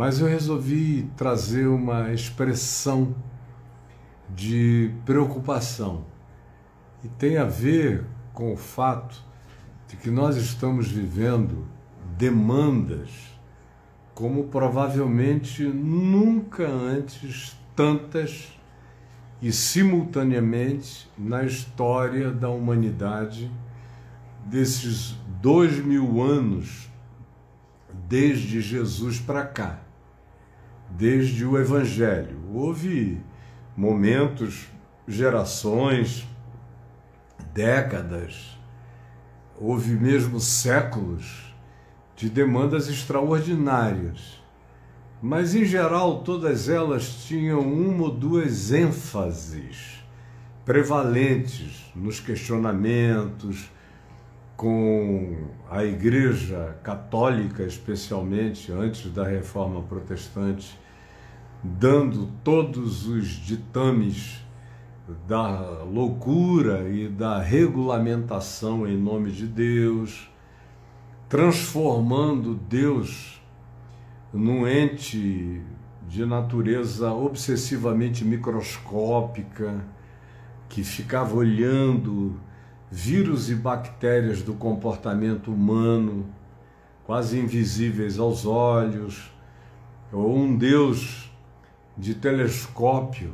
mas eu resolvi trazer uma expressão de preocupação. E tem a ver com o fato de que nós estamos vivendo demandas como provavelmente nunca antes tantas e simultaneamente na história da humanidade desses dois mil anos desde Jesus para cá, desde o Evangelho. Houve momentos, gerações, décadas, houve mesmo séculos de demandas extraordinárias. Mas, em geral, todas elas tinham uma ou duas ênfases prevalentes nos questionamentos, com a Igreja Católica, especialmente antes da Reforma Protestante, dando todos os ditames da loucura e da regulamentação em nome de Deus, transformando Deus num ente de natureza obsessivamente microscópica, que ficava olhando vírus e bactérias do comportamento humano, quase invisíveis aos olhos, ou um Deus de telescópio,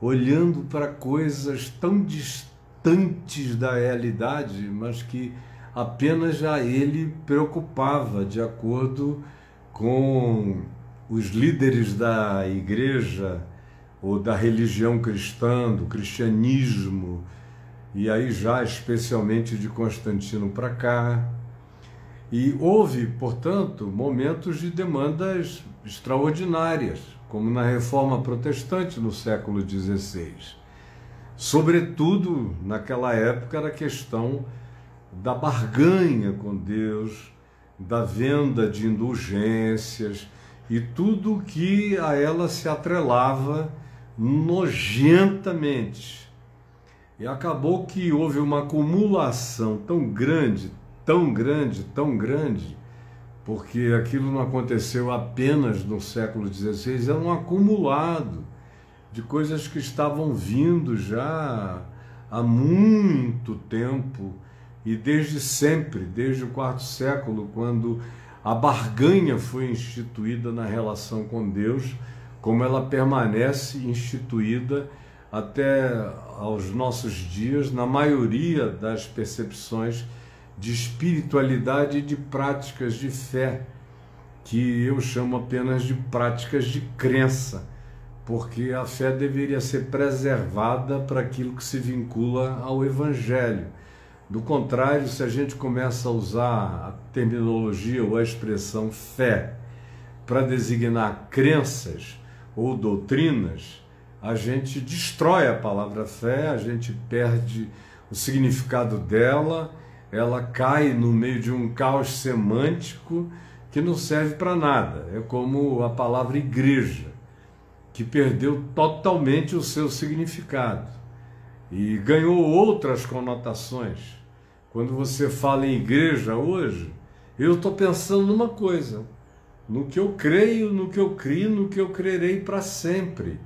olhando para coisas tão distantes da realidade, mas que apenas já ele preocupava, de acordo com os líderes da igreja ou da religião cristã, do cristianismo, e aí já especialmente de Constantino para cá. E houve, portanto, momentos de demandas extraordinárias, como na Reforma Protestante no século XVI. Sobretudo, naquela época, era a questão da barganha com Deus, da venda de indulgências e tudo que a ela se atrelava nojentamente e acabou que houve uma acumulação tão grande, tão grande, tão grande, porque aquilo não aconteceu apenas no século XVI, é um acumulado de coisas que estavam vindo já há muito tempo e desde sempre, desde o quarto século, quando a barganha foi instituída na relação com Deus, como ela permanece instituída até aos nossos dias, na maioria das percepções de espiritualidade e de práticas de fé, que eu chamo apenas de práticas de crença, porque a fé deveria ser preservada para aquilo que se vincula ao Evangelho. Do contrário, se a gente começa a usar a terminologia ou a expressão fé para designar crenças ou doutrinas, a gente destrói a palavra fé, a gente perde o significado dela, ela cai no meio de um caos semântico que não serve para nada. É como a palavra igreja, que perdeu totalmente o seu significado e ganhou outras conotações. Quando você fala em igreja hoje, eu estou pensando numa coisa, no que eu creio, no que eu crio, no que eu crerei para sempre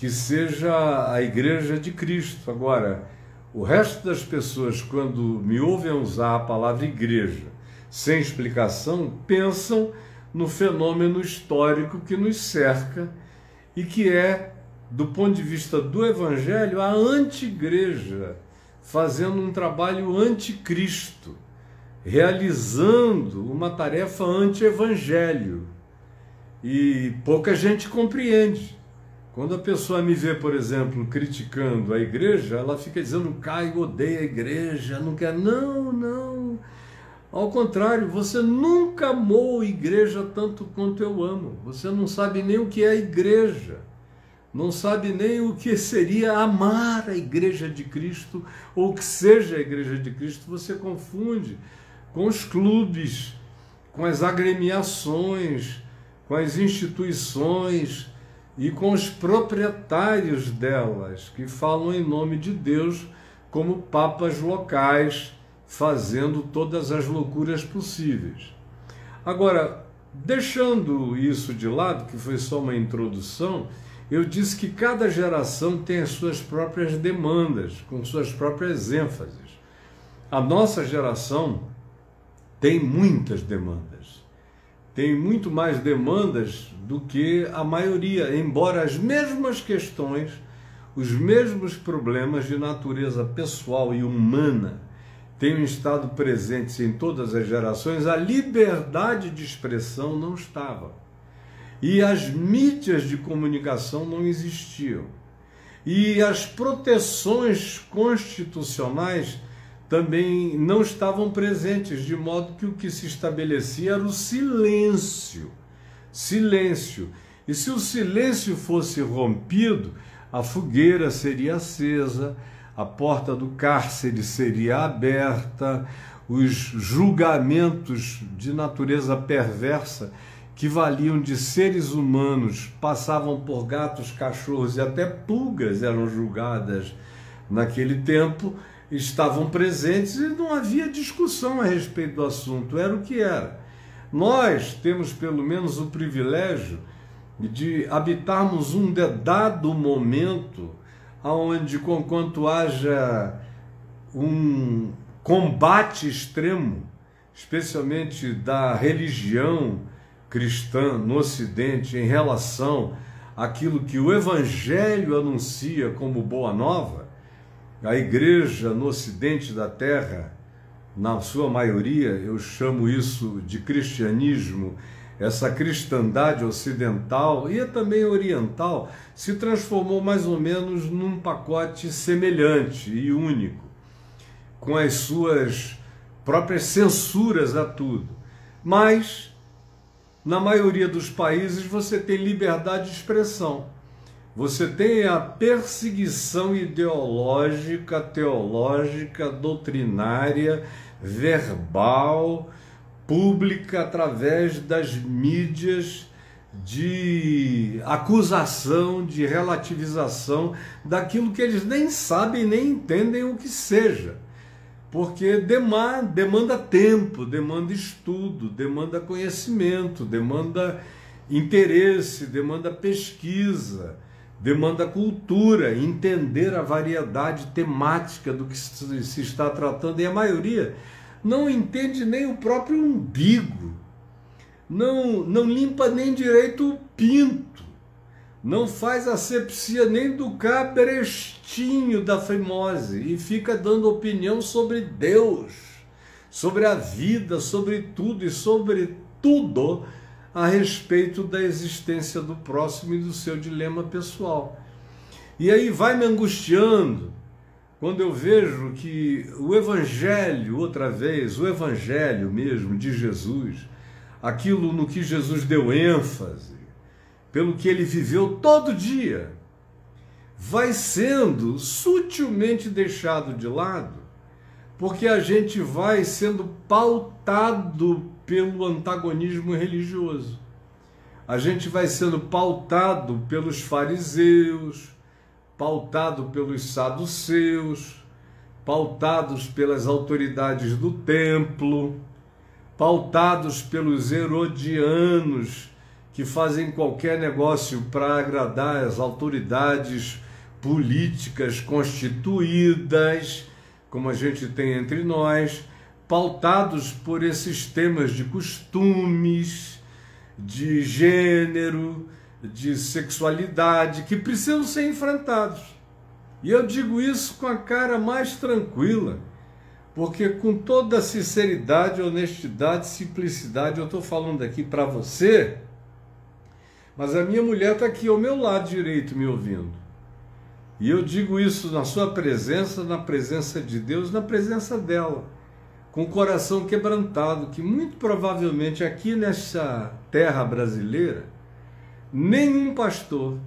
que seja a igreja de Cristo. Agora, o resto das pessoas, quando me ouvem usar a palavra igreja sem explicação, pensam no fenômeno histórico que nos cerca e que é, do ponto de vista do Evangelho, a anti-igreja, fazendo um trabalho anticristo, realizando uma tarefa anti-evangelho. E pouca gente compreende. Quando a pessoa me vê, por exemplo, criticando a igreja, ela fica dizendo, Caio odeia a igreja, não quer. Não, não. Ao contrário, você nunca amou a igreja tanto quanto eu amo. Você não sabe nem o que é a igreja. Não sabe nem o que seria amar a igreja de Cristo ou que seja a igreja de Cristo. Você confunde com os clubes, com as agremiações, com as instituições e com os proprietários delas, que falam em nome de Deus como papas locais, fazendo todas as loucuras possíveis. Agora, deixando isso de lado, que foi só uma introdução, eu disse que cada geração tem as suas próprias demandas, com suas próprias ênfases. A nossa geração tem muitas demandas. Tem muito mais demandas do que a maioria, embora as mesmas questões, os mesmos problemas de natureza pessoal e humana tenham estado presentes em todas as gerações, a liberdade de expressão não estava. E as mídias de comunicação não existiam. E as proteções constitucionais também não estavam presentes, de modo que o que se estabelecia era o silêncio. Silêncio. E se o silêncio fosse rompido, a fogueira seria acesa, a porta do cárcere seria aberta, os julgamentos de natureza perversa que valiam de seres humanos passavam por gatos, cachorros e até pulgas eram julgadas naquele tempo, estavam presentes e não havia discussão a respeito do assunto, era o que era. Nós temos pelo menos o privilégio de habitarmos um dado momento onde, conquanto haja um combate extremo, especialmente da religião cristã no Ocidente em relação àquilo que o Evangelho anuncia como boa nova, a igreja no Ocidente da Terra, na sua maioria, eu chamo isso de cristianismo essa cristandade ocidental e também oriental se transformou mais ou menos num pacote semelhante e único, com as suas próprias censuras a tudo. Mas, na maioria dos países, você tem liberdade de expressão. Você tem a perseguição ideológica, teológica, doutrinária, verbal, pública através das mídias de acusação, de relativização daquilo que eles nem sabem nem entendem o que seja. Porque demanda, demanda tempo, demanda estudo, demanda conhecimento, demanda interesse, demanda pesquisa, demanda cultura, entender a variedade temática do que se está tratando. E a maioria não entende nem o próprio umbigo, não, não limpa nem direito o pinto, não faz asepsia nem do cabrestinho da fimose e fica dando opinião sobre Deus, sobre a vida, sobre tudo e sobre tudo a respeito da existência do próximo e do seu dilema pessoal. E aí vai me angustiando, quando eu vejo que o Evangelho, outra vez, o Evangelho mesmo de Jesus, aquilo no que Jesus deu ênfase, pelo que ele viveu todo dia, vai sendo sutilmente deixado de lado, porque a gente vai sendo pautado pelo antagonismo religioso. A gente vai sendo pautado pelos fariseus, pautado pelos saduceus, pautados pelas autoridades do templo, pautados pelos herodianos que fazem qualquer negócio para agradar as autoridades políticas constituídas, como a gente tem entre nós, pautados por esses temas de costumes, de gênero, de sexualidade que precisam ser enfrentados. E eu digo isso com a cara mais tranquila, porque com toda sinceridade, honestidade, simplicidade, eu estou falando aqui para você, mas a minha mulher está aqui ao meu lado direito me ouvindo. E eu digo isso na sua presença, na presença de Deus, na presença dela, com o coração quebrantado, que muito provavelmente aqui nessa terra brasileira, nenhum pastor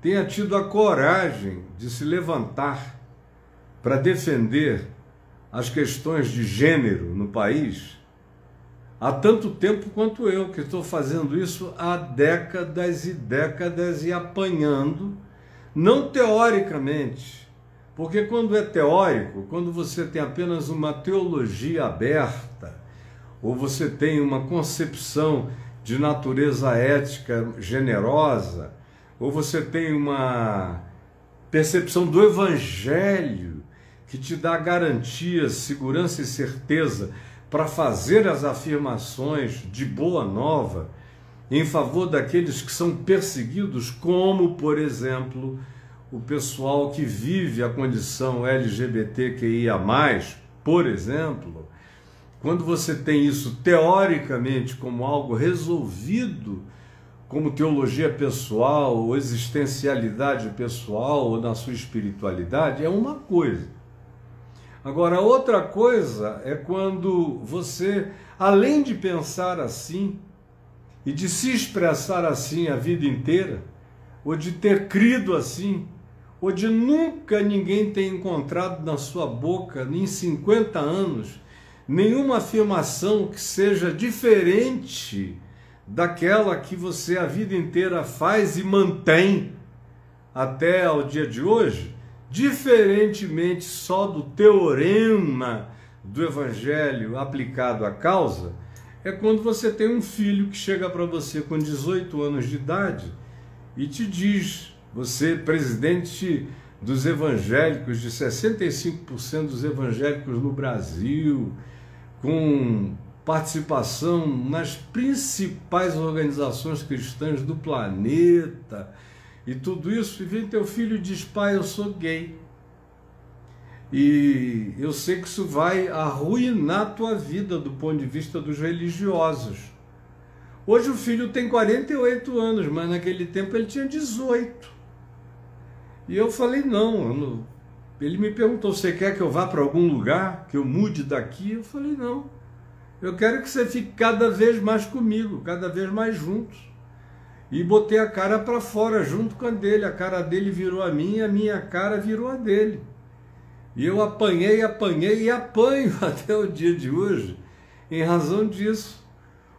tenha tido a coragem de se levantar para defender as questões de gênero no país há tanto tempo quanto eu, que estou fazendo isso há décadas e décadas e apanhando, não teoricamente, porque quando é teórico, quando você tem apenas uma teologia aberta, ou você tem uma concepção de natureza ética generosa, ou você tem uma percepção do Evangelho que te dá garantias, segurança e certeza para fazer as afirmações de boa nova em favor daqueles que são perseguidos, como, por exemplo, o pessoal que vive a condição LGBTQIA, por exemplo, quando você tem isso teoricamente como algo resolvido, como teologia pessoal, ou existencialidade pessoal, ou na sua espiritualidade, é uma coisa. Agora, outra coisa é quando você, além de pensar assim, e de se expressar assim a vida inteira, ou de ter crido assim, ou de nunca ninguém ter encontrado na sua boca, em 50 anos, nenhuma afirmação que seja diferente daquela que você a vida inteira faz e mantém até ao dia de hoje, diferentemente só do teorema do evangelho aplicado à causa, é quando você tem um filho que chega para você com 18 anos de idade e te diz, você presidente dos evangélicos, de 65% dos evangélicos no Brasil, com participação nas principais organizações cristãs do planeta e tudo isso, e vem teu filho e diz: pai, eu sou gay. E eu sei que isso vai arruinar a tua vida do ponto de vista dos religiosos. Hoje o filho tem 48 anos, mas naquele tempo ele tinha 18. E eu falei: não. Ele me perguntou: você quer que eu vá para algum lugar, que eu mude daqui? Eu falei: não. Eu quero que você fique cada vez mais comigo, cada vez mais juntos. E botei a cara para fora junto com a dele. A cara dele virou a minha, a minha cara virou a dele. E eu apanhei, apanhei e apanho até o dia de hoje em razão disso.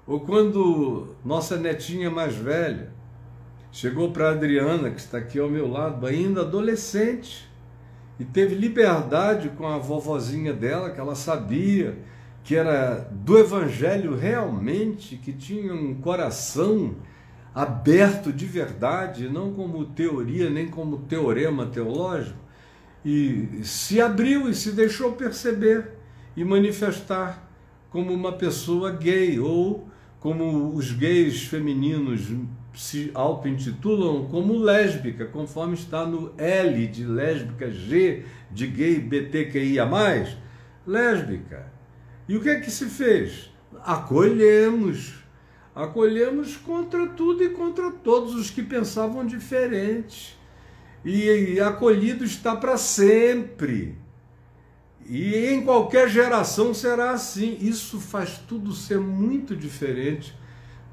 Ou quando nossa netinha mais velha chegou para Adriana, que está aqui ao meu lado, ainda adolescente, e teve liberdade com a vovozinha dela, que ela sabia que era do Evangelho realmente, que tinha um coração aberto de verdade, não como teoria nem como teorema teológico e se abriu e se deixou perceber e manifestar como uma pessoa gay ou como os gays femininos se auto-intitulam como lésbica, conforme está no L de lésbica, G de gay, BTQIA+, lésbica. E o que é que se fez? Acolhemos. Acolhemos contra tudo e contra todos os que pensavam diferente e acolhido está para sempre. E em qualquer geração será assim. Isso faz tudo ser muito diferente,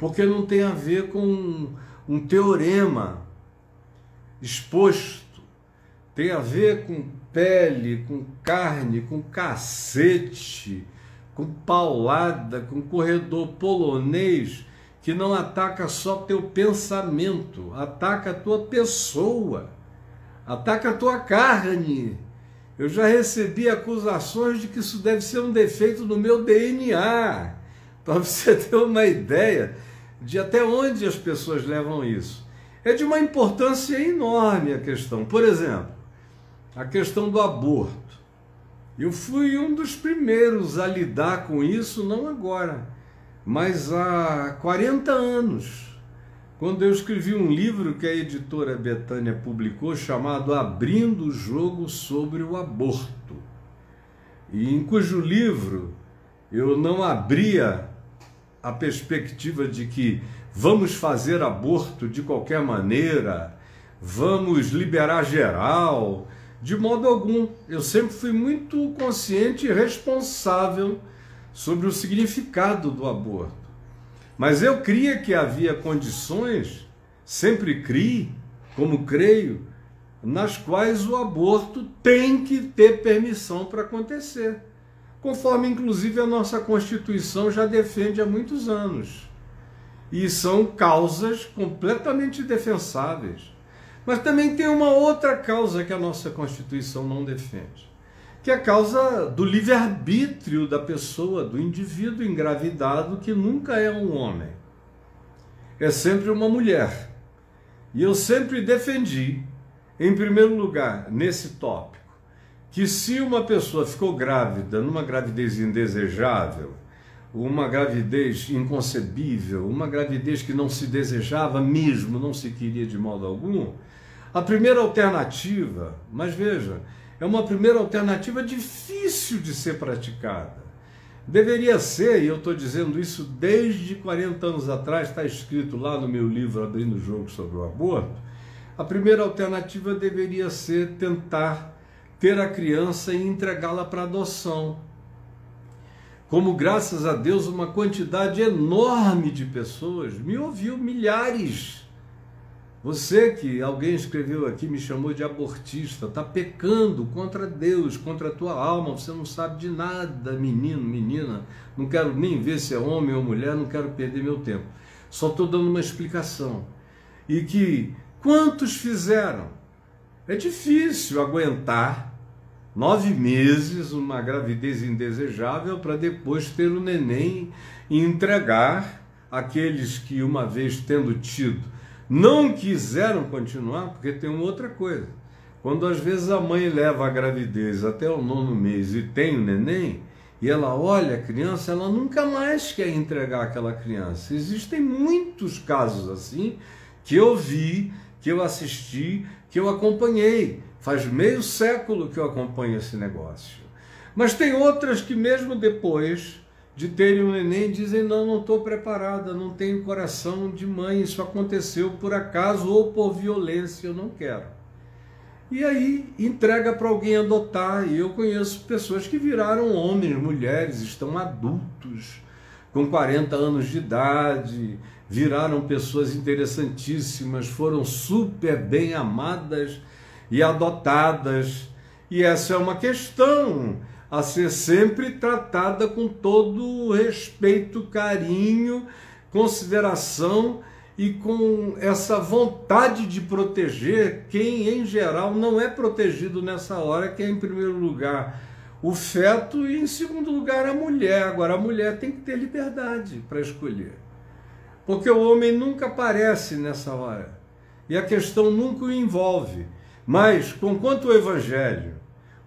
porque não tem a ver com um teorema exposto, tem a ver com pele, com carne, com cacete, com paulada, com corredor polonês que não ataca só teu pensamento, ataca a tua pessoa ataca a tua carne. Eu já recebi acusações de que isso deve ser um defeito no meu DNA. Para você ter uma ideia de até onde as pessoas levam isso. É de uma importância enorme a questão. Por exemplo, a questão do aborto. Eu fui um dos primeiros a lidar com isso, não agora, mas há 40 anos quando eu escrevi um livro que a editora Betânia publicou chamado Abrindo o Jogo sobre o Aborto, e em cujo livro eu não abria a perspectiva de que vamos fazer aborto de qualquer maneira, vamos liberar geral, de modo algum. Eu sempre fui muito consciente e responsável sobre o significado do aborto. Mas eu cria que havia condições, sempre criei, como creio, nas quais o aborto tem que ter permissão para acontecer, conforme inclusive a nossa Constituição já defende há muitos anos. E são causas completamente defensáveis. Mas também tem uma outra causa que a nossa Constituição não defende que é a causa do livre-arbítrio da pessoa, do indivíduo engravidado que nunca é um homem. é sempre uma mulher. E eu sempre defendi, em primeiro lugar, nesse tópico, que se uma pessoa ficou grávida numa gravidez indesejável, uma gravidez inconcebível, uma gravidez que não se desejava mesmo, não se queria de modo algum, a primeira alternativa, mas veja, é uma primeira alternativa difícil de ser praticada. Deveria ser, e eu estou dizendo isso desde 40 anos atrás, está escrito lá no meu livro Abrindo o Jogo sobre o Aborto. A primeira alternativa deveria ser tentar ter a criança e entregá-la para adoção. Como, graças a Deus, uma quantidade enorme de pessoas me ouviu, milhares você que alguém escreveu aqui, me chamou de abortista, está pecando contra Deus, contra a tua alma, você não sabe de nada, menino, menina, não quero nem ver se é homem ou mulher, não quero perder meu tempo. Só estou dando uma explicação. E que quantos fizeram? É difícil aguentar nove meses uma gravidez indesejável para depois ter o neném e entregar aqueles que, uma vez tendo tido não quiseram continuar, porque tem uma outra coisa. Quando às vezes a mãe leva a gravidez até o nono mês e tem o neném, e ela olha a criança, ela nunca mais quer entregar aquela criança. Existem muitos casos assim que eu vi, que eu assisti, que eu acompanhei. Faz meio século que eu acompanho esse negócio. Mas tem outras que, mesmo depois, de terem um neném dizem: não, não estou preparada, não tenho coração de mãe, isso aconteceu por acaso ou por violência, eu não quero. E aí entrega para alguém adotar. E eu conheço pessoas que viraram homens, mulheres, estão adultos, com 40 anos de idade, viraram pessoas interessantíssimas, foram super bem amadas e adotadas. E essa é uma questão a ser sempre tratada com todo respeito, carinho, consideração e com essa vontade de proteger quem, em geral, não é protegido nessa hora, que é, em primeiro lugar, o feto e, em segundo lugar, a mulher. Agora, a mulher tem que ter liberdade para escolher. Porque o homem nunca aparece nessa hora. E a questão nunca o envolve. Mas, conquanto o Evangelho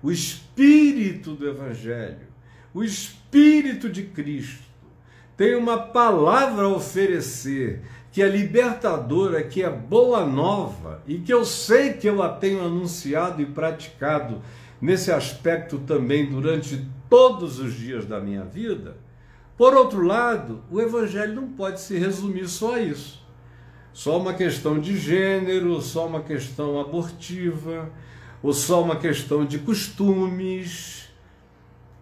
o Espírito do Evangelho, o Espírito de Cristo, tem uma palavra a oferecer que é libertadora, que é boa nova e que eu sei que eu a tenho anunciado e praticado nesse aspecto também durante todos os dias da minha vida. Por outro lado, o Evangelho não pode se resumir só a isso. Só uma questão de gênero, só uma questão abortiva, ou só uma questão de costumes,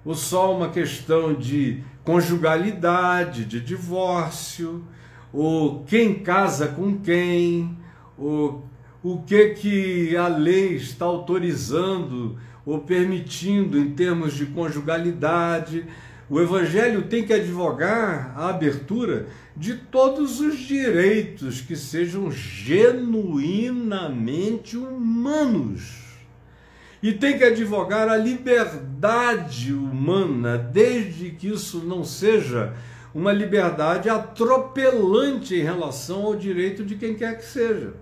ou só uma questão de conjugalidade, de divórcio, ou quem casa com quem, ou o que que a lei está autorizando ou permitindo em termos de conjugalidade. O Evangelho tem que advogar a abertura de todos os direitos que sejam genuinamente humanos e tem que advogar a liberdade humana, desde que isso não seja uma liberdade atropelante em relação ao direito de quem quer que seja.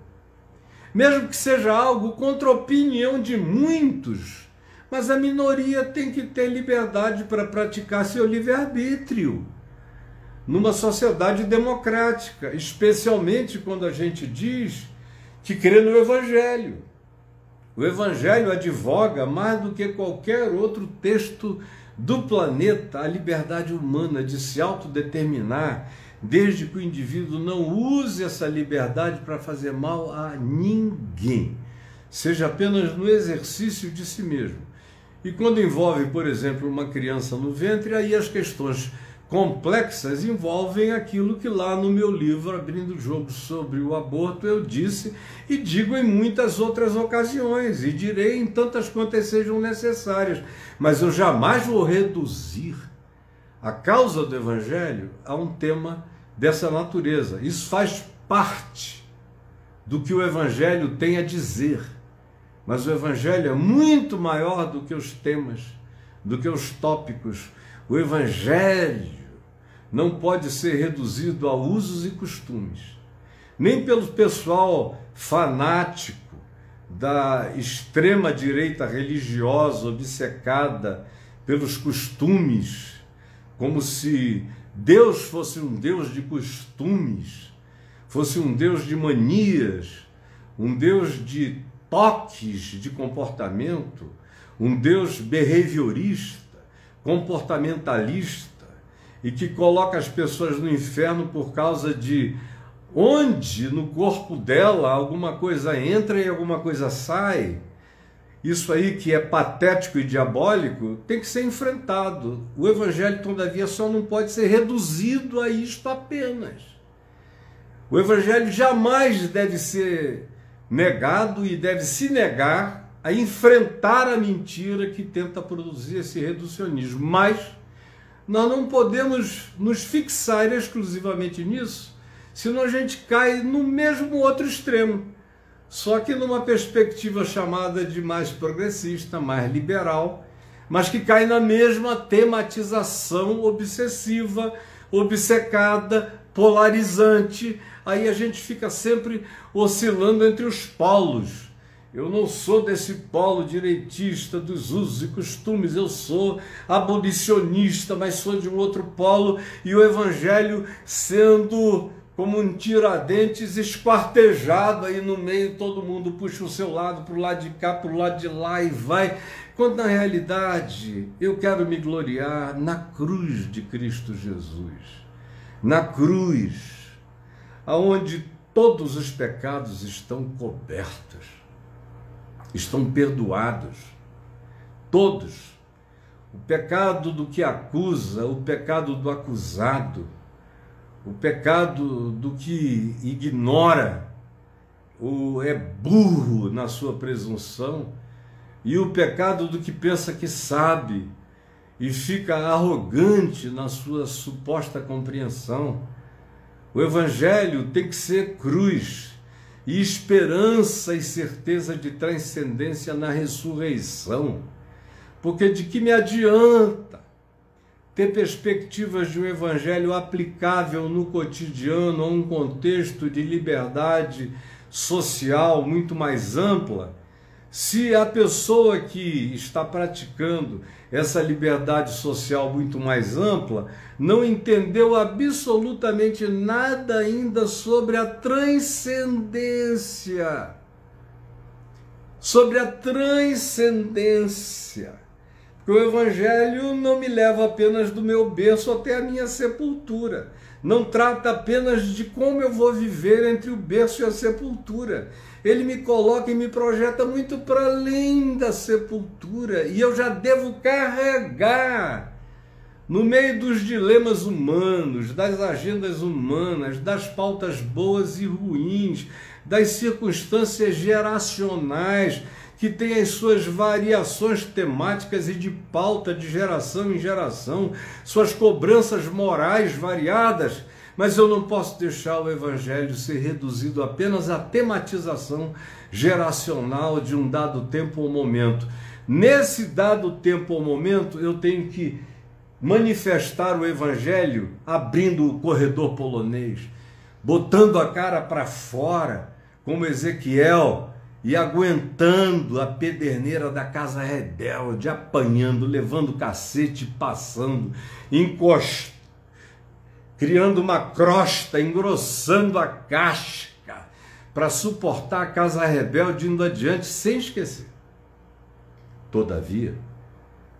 Mesmo que seja algo contra a opinião de muitos, mas a minoria tem que ter liberdade para praticar seu livre-arbítrio numa sociedade democrática, especialmente quando a gente diz que crê no Evangelho. O Evangelho advoga mais do que qualquer outro texto do planeta a liberdade humana de se autodeterminar, desde que o indivíduo não use essa liberdade para fazer mal a ninguém, seja apenas no exercício de si mesmo. E quando envolve, por exemplo, uma criança no ventre, aí as questões complexas envolvem aquilo que lá no meu livro Abrindo o Jogo sobre o Aborto eu disse e digo em muitas outras ocasiões e direi em tantas quantas sejam necessárias, mas eu jamais vou reduzir a causa do Evangelho a um tema dessa natureza. Isso faz parte do que o Evangelho tem a dizer, mas o Evangelho é muito maior do que os temas, do que os tópicos. O Evangelho não pode ser reduzido a usos e costumes. nem pelo pessoal fanático da extrema direita religiosa obcecada pelos costumes, como se Deus fosse um Deus de costumes, fosse um Deus de manias, um Deus de toques de comportamento, um Deus behaviorista, comportamentalista e que coloca as pessoas no inferno por causa de onde no corpo dela alguma coisa entra e alguma coisa sai. Isso aí que é patético e diabólico tem que ser enfrentado. O evangelho, todavia, só não pode ser reduzido a isto apenas. O evangelho jamais deve ser negado e deve se negar a enfrentar a mentira que tenta produzir esse reducionismo. Mas nós não podemos nos fixar exclusivamente nisso, senão a gente cai no mesmo outro extremo, só que numa perspectiva chamada de mais progressista, mais liberal, mas que cai na mesma tematização obsessiva, obcecada, polarizante. Aí a gente fica sempre oscilando entre os polos eu não sou desse polo direitista dos usos e costumes, eu sou abolicionista, mas sou de um outro polo e o evangelho sendo como um tiradentes esquartejado aí no meio, todo mundo puxa o seu lado, para o lado de cá, para o lado de lá e vai. Quando na realidade eu quero me gloriar na cruz de Cristo Jesus, na cruz, aonde todos os pecados estão cobertos estão perdoados. Todos. O pecado do que acusa, o pecado do acusado, o pecado do que ignora, ou é burro na sua presunção, e o pecado do que pensa que sabe e fica arrogante na sua suposta compreensão. O Evangelho tem que ser cruz, e esperança e certeza de transcendência na ressurreição. Porque de que me adianta ter perspectivas de um evangelho aplicável no cotidiano a um contexto de liberdade social muito mais ampla, se a pessoa que está praticando essa liberdade social muito mais ampla não entendeu absolutamente nada ainda sobre a transcendência. Sobre a transcendência. Porque o Evangelho não me leva apenas do meu berço até a minha sepultura. Não trata apenas de como eu vou viver entre o berço e a sepultura ele me coloca e me projeta muito para além da sepultura, e eu já devo carregar no meio dos dilemas humanos, das agendas humanas, das pautas boas e ruins, das circunstâncias geracionais que têm as suas variações temáticas e de pauta de geração em geração, suas cobranças morais variadas mas eu não posso deixar o evangelho ser reduzido apenas à tematização geracional de um dado tempo ou momento. Nesse dado tempo ou momento, eu tenho que manifestar o evangelho abrindo o corredor polonês, botando a cara para fora, como Ezequiel, e aguentando a pederneira da casa rebelde, apanhando, levando cacete, passando, encostando criando uma crosta, engrossando a casca para suportar a casa rebelde indo adiante sem esquecer. Todavia,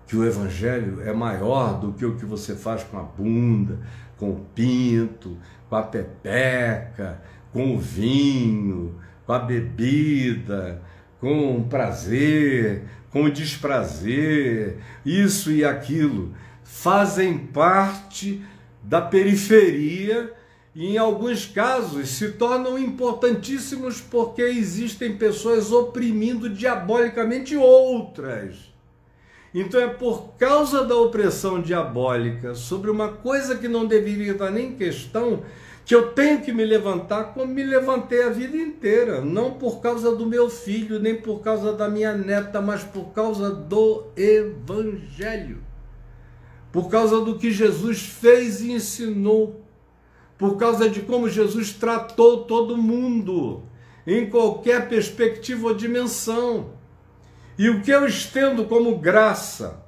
que o evangelho é maior do que o que você faz com a bunda, com o pinto, com a pepeca, com o vinho, com a bebida, com o prazer, com o desprazer, isso e aquilo, fazem parte da periferia e, em alguns casos, se tornam importantíssimos porque existem pessoas oprimindo diabolicamente outras. Então é por causa da opressão diabólica sobre uma coisa que não deveria estar nem em questão que eu tenho que me levantar como me levantei a vida inteira, não por causa do meu filho, nem por causa da minha neta, mas por causa do evangelho por causa do que Jesus fez e ensinou, por causa de como Jesus tratou todo mundo, em qualquer perspectiva ou dimensão. E o que eu estendo como graça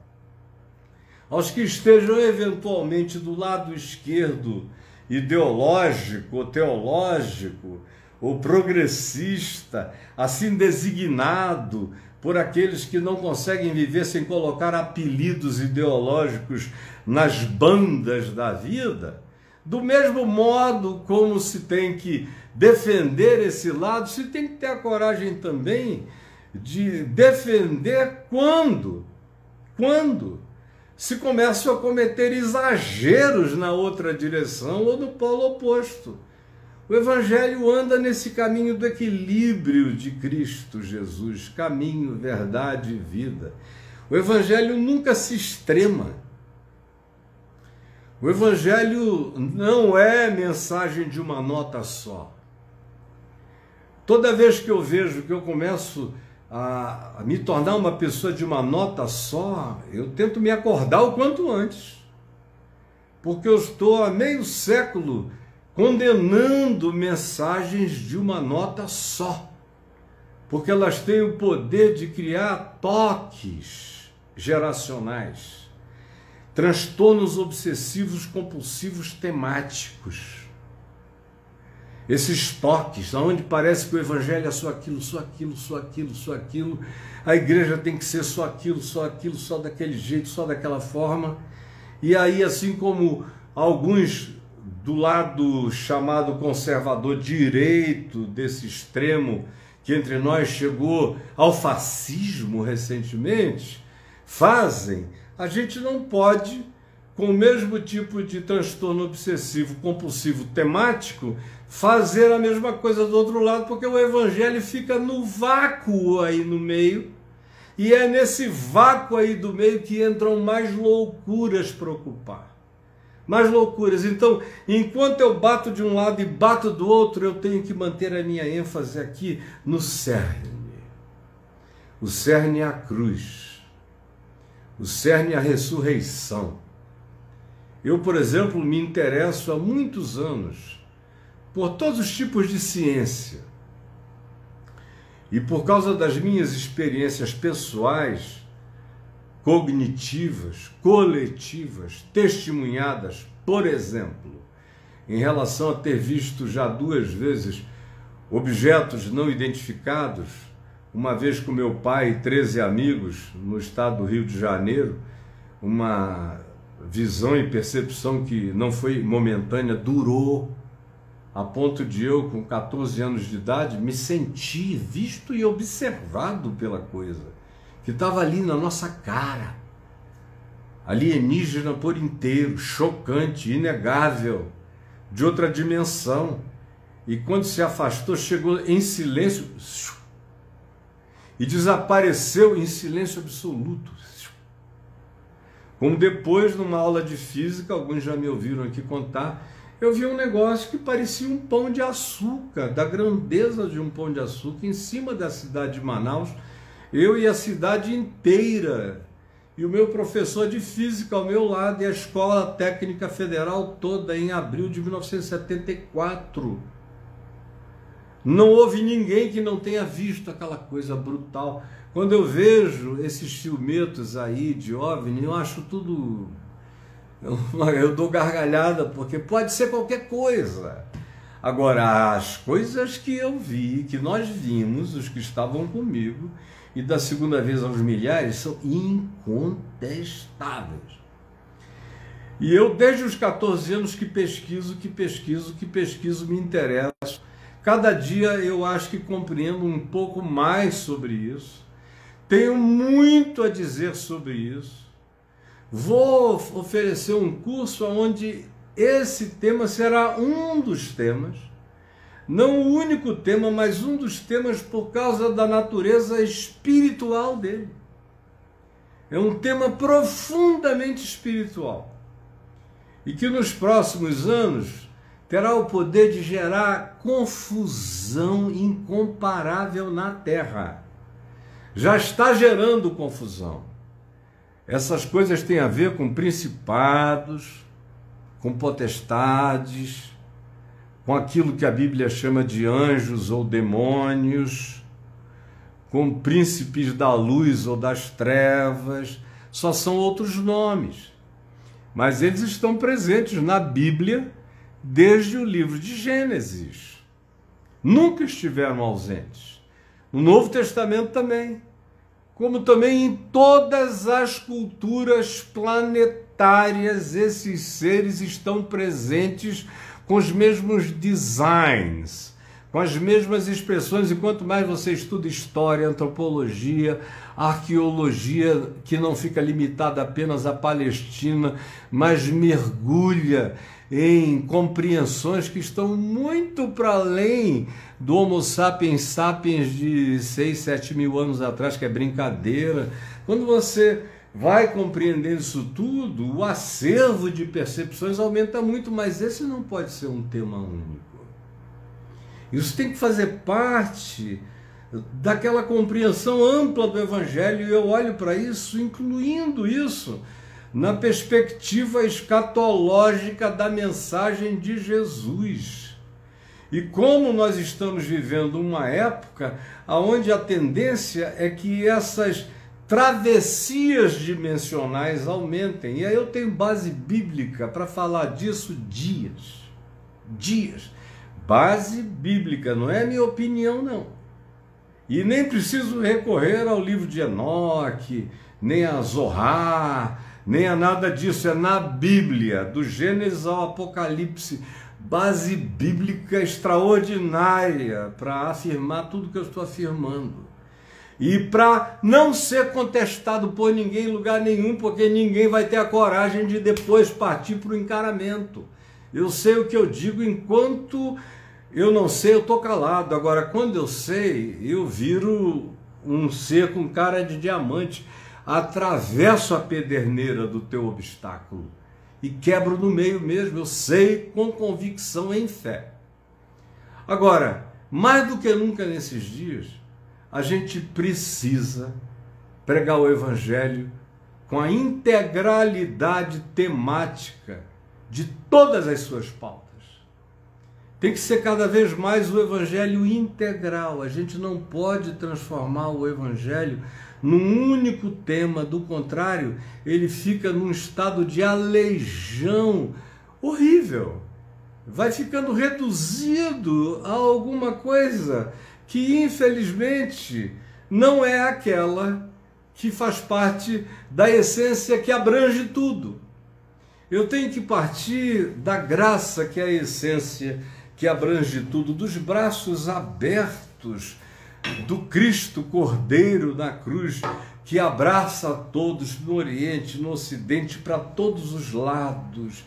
aos que estejam eventualmente do lado esquerdo, ideológico ou teológico, ou progressista, assim designado por aqueles que não conseguem viver sem colocar apelidos ideológicos nas bandas da vida, do mesmo modo como se tem que defender esse lado, se tem que ter a coragem também de defender quando, quando se começam a cometer exageros na outra direção ou no polo oposto. O Evangelho anda nesse caminho do equilíbrio de Cristo Jesus, caminho, verdade e vida. O Evangelho nunca se extrema. O Evangelho não é mensagem de uma nota só. Toda vez que eu vejo que eu começo a, me tornar uma pessoa de uma nota só, eu tento me acordar o quanto antes. Porque eu estou há meio século condenando mensagens de uma nota só. Porque elas têm o poder de criar toques geracionais transtornos obsessivos compulsivos temáticos. Esses toques, onde parece que o evangelho é só aquilo, só aquilo, só aquilo, só aquilo, a igreja tem que ser só aquilo, só aquilo, só daquele jeito, só daquela forma. E aí, assim como alguns do lado chamado conservador direito desse extremo que entre nós chegou ao fascismo recentemente, fazem a gente não pode, com o mesmo tipo de transtorno obsessivo compulsivo temático, fazer a mesma coisa do outro lado, porque o evangelho fica no vácuo aí no meio. E é nesse vácuo aí do meio que entram mais loucuras para ocupar. Mais loucuras. Então, enquanto eu bato de um lado e bato do outro, eu tenho que manter a minha ênfase aqui no cerne. O cerne é a cruz o cerne é a ressurreição. Eu, por exemplo, me interesso há muitos anos por todos os tipos de ciência. E por causa das minhas experiências pessoais, cognitivas, coletivas, testemunhadas, por exemplo, em relação a ter visto já duas vezes objetos não identificados uma vez com meu pai e 13 amigos no estado do Rio de Janeiro, uma visão e percepção que não foi momentânea, durou, a ponto de eu, com 14 anos de idade, me sentir visto e observado pela coisa, que estava ali na nossa cara. Alienígena por inteiro, chocante, inegável, de outra dimensão. E quando se afastou, chegou em silêncio e desapareceu em silêncio absoluto. Como depois, numa aula de física, alguns já me ouviram aqui contar, eu vi um negócio que parecia um pão de açúcar, da grandeza de um pão de açúcar, em cima da cidade de Manaus, eu e a cidade inteira. E o meu professor de física ao meu lado, e a Escola Técnica Federal toda em abril de 1974. Não houve ninguém que não tenha visto aquela coisa brutal. Quando eu vejo esses filmetos aí de OVNI, eu acho tudo. Eu dou gargalhada, porque pode ser qualquer coisa. Agora, as coisas que eu vi, que nós vimos, os que estavam comigo, e da segunda vez aos milhares, são incontestáveis. E eu, desde os 14 anos, que pesquiso, que pesquiso, que pesquiso, me interesso Cada dia eu acho que compreendo um pouco mais sobre isso. Tenho muito a dizer sobre isso. Vou oferecer um curso onde esse tema será um dos temas. Não o único tema, mas um dos temas por causa da natureza espiritual dele. É um tema profundamente espiritual. E que nos próximos anos terá o poder de gerar confusão incomparável na terra. Já está gerando confusão. Essas coisas têm a ver com principados, com potestades, com aquilo que a Bíblia chama de anjos ou demônios, com príncipes da luz ou das trevas, só são outros nomes. Mas eles estão presentes na Bíblia desde o livro de Gênesis. Nunca estiveram ausentes. No Novo Testamento também. Como também em todas as culturas planetárias, esses seres estão presentes com os mesmos designs, com as mesmas expressões, e quanto mais você estuda história, antropologia, arqueologia, que não fica limitada apenas à Palestina, mas mergulha em compreensões que estão muito para além do Homo sapiens sapiens de 6, 7 mil anos atrás, que é brincadeira. Quando você vai compreender isso tudo, o acervo de percepções aumenta muito, mas esse não pode ser um tema único. Isso tem que fazer parte daquela compreensão ampla do Evangelho, e eu olho para isso, incluindo isso, na perspectiva escatológica da mensagem de Jesus. E como nós estamos vivendo uma época onde a tendência é que essas travessias dimensionais aumentem. E aí eu tenho base bíblica para falar disso dias. Dias. Base bíblica, não é minha opinião, não. E nem preciso recorrer ao livro de Enoque, nem a Zohar, nem a nada disso. É na Bíblia, do Gênesis ao Apocalipse. Base bíblica extraordinária para afirmar tudo que eu estou afirmando e para não ser contestado por ninguém em lugar nenhum, porque ninguém vai ter a coragem de depois partir para o encaramento. Eu sei o que eu digo enquanto eu não sei, eu estou calado. Agora, quando eu sei, eu viro um ser com cara de diamante, atravesso a pederneira do teu obstáculo e quebro no meio mesmo. Eu sei com convicção em fé. Agora, mais do que nunca nesses dias, a gente precisa pregar o Evangelho com a integralidade temática de todas as suas pautas. Tem que ser cada vez mais o Evangelho integral. A gente não pode transformar o Evangelho num único tema, do contrário, ele fica num estado de aleijão horrível. Vai ficando reduzido a alguma coisa que infelizmente não é aquela que faz parte da essência que abrange tudo. Eu tenho que partir da graça que é a essência que abrange tudo, dos braços abertos do Cristo Cordeiro na cruz, que abraça a todos no Oriente, no Ocidente, para todos os lados,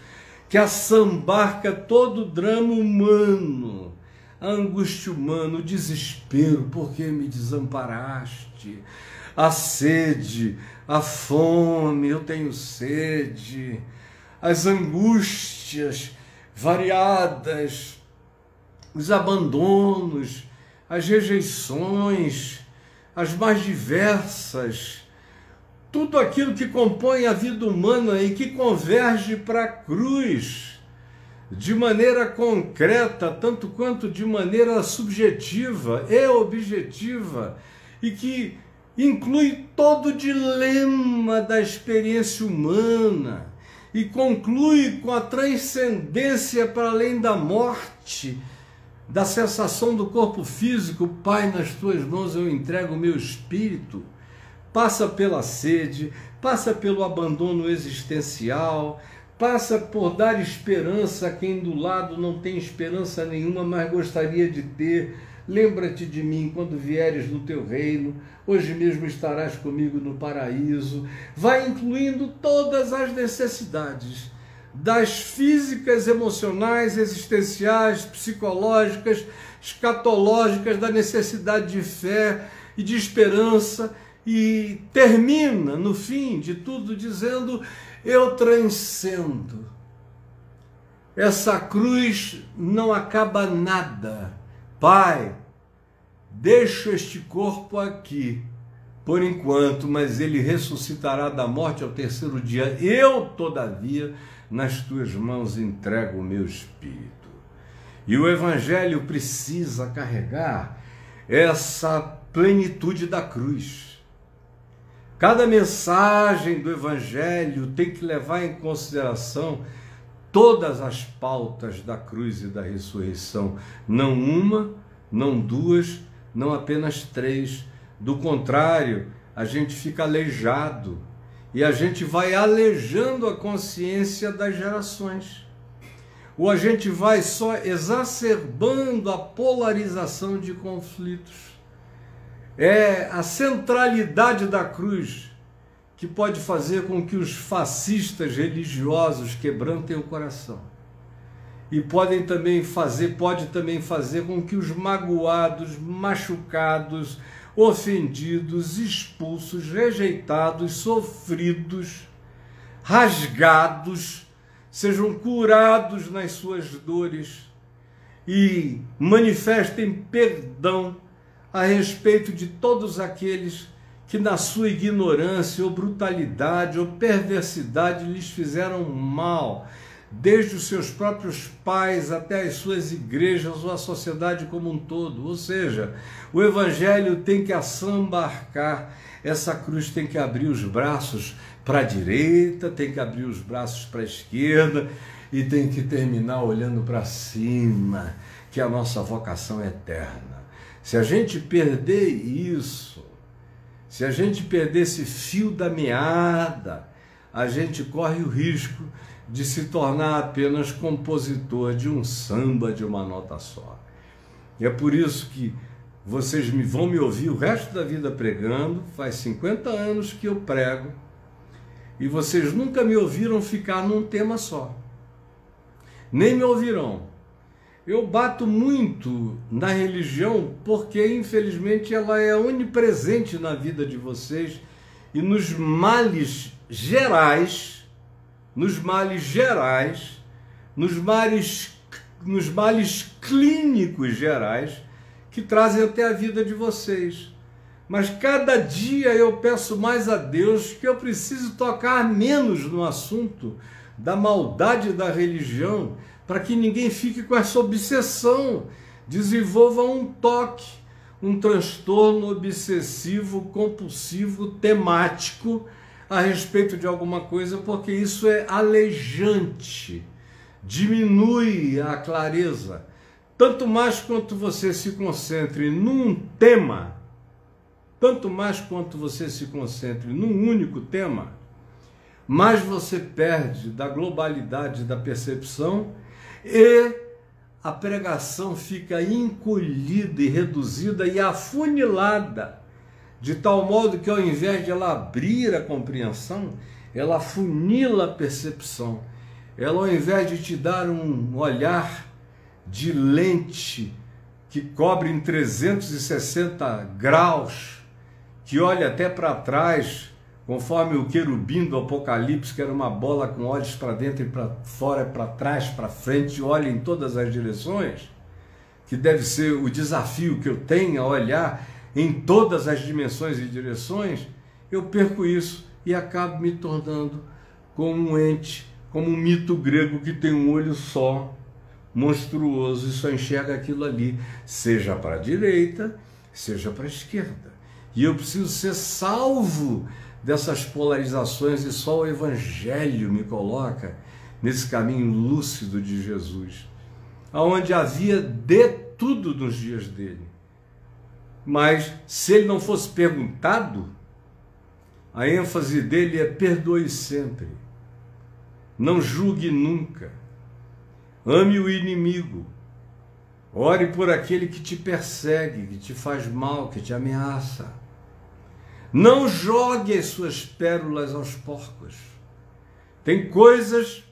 que assambarca todo o drama humano a angústia humana, o desespero, porque me desamparaste, a sede, a fome, eu tenho sede, as angústias variadas, os abandonos, as rejeições, as mais diversas, tudo aquilo que compõe a vida humana e que converge para a cruz de maneira concreta, tanto quanto de maneira subjetiva e objetiva, e que inclui todo o dilema da experiência humana e conclui com a transcendência para além da morte, da sensação do corpo físico, Pai, nas tuas mãos eu entrego o meu espírito. Passa pela sede, passa pelo abandono existencial, passa por dar esperança a quem do lado não tem esperança nenhuma, mas gostaria de ter. Lembra-te de mim quando vieres no teu reino, hoje mesmo estarás comigo no paraíso. Vai incluindo todas as necessidades, das físicas, emocionais, existenciais, psicológicas, escatológicas, da necessidade de fé e de esperança, e termina no fim de tudo dizendo: eu transcendo. Essa cruz não acaba nada. Pai, deixo este corpo aqui por enquanto, mas ele ressuscitará da morte ao terceiro dia. Eu, todavia, nas tuas mãos entrego o meu espírito. E o Evangelho precisa carregar essa plenitude da cruz. Cada mensagem do Evangelho tem que levar em consideração todas as pautas da cruz e da ressurreição, não uma, não duas, não apenas três. Do contrário, a gente fica aleijado e a gente vai alejando a consciência das gerações. Ou a gente vai só exacerbando a polarização de conflitos. É a centralidade da cruz que pode fazer com que os fascistas religiosos quebrantem o coração. E podem também fazer, pode também fazer com que os magoados, machucados, ofendidos, expulsos, rejeitados, sofridos, rasgados, sejam curados nas suas dores e manifestem perdão a respeito de todos aqueles que, na sua ignorância ou brutalidade ou perversidade, lhes fizeram mal, desde os seus próprios pais até as suas igrejas ou a sociedade como um todo. Ou seja, o Evangelho tem que assambarcar, essa cruz tem que abrir os braços para a direita, tem que abrir os braços para a esquerda e tem que terminar olhando para cima, que a nossa vocação é eterna. Se a gente perder isso, se a gente perder esse fio da meada, a gente corre o risco de se tornar apenas compositor de um samba de uma nota só. E é por isso que vocês me vão me ouvir o resto da vida pregando, faz 50 anos que eu prego, e vocês nunca me ouviram ficar num tema só. Nem me ouvirão. Eu bato muito na religião porque, infelizmente, ela é onipresente na vida de vocês e nos males gerais, nos males gerais, nos males, nos males clínicos gerais que trazem até a vida de vocês. Mas cada dia eu peço mais a Deus que eu preciso tocar menos no assunto da maldade da religião, para que ninguém fique com essa obsessão, desenvolva um toque, um transtorno obsessivo, compulsivo, temático a respeito de alguma coisa, porque isso é alejante, diminui a clareza. Tanto mais quanto você se concentre num tema, tanto mais quanto você se concentre num único tema, mais você perde da globalidade da percepção e a pregação fica encolhida e reduzida e afunilada, de tal modo que ao invés de ela abrir a compreensão, ela afunila a percepção. Ela, ao invés de te dar um olhar de lente que cobre em 360 graus, que olha até para trás, conforme o querubim do Apocalipse, que era uma bola com olhos para dentro e para fora, para trás, para frente, olha em todas as direções, que deve ser o desafio que eu tenho a olhar em todas as dimensões e direções, eu perco isso e acabo me tornando como um ente, como um mito grego que tem um olho só, monstruoso, e só enxerga aquilo ali, seja para a direita, seja para a esquerda. E eu preciso ser salvo dessas polarizações e só o Evangelho me coloca nesse caminho lúcido de Jesus, aonde havia de tudo nos dias dele. Mas se ele não fosse perguntado, a ênfase dele é perdoe sempre, não julgue nunca, ame o inimigo, ore por aquele que te persegue, que te faz mal, que te ameaça não jogue as suas pérolas aos porcos. Tem coisas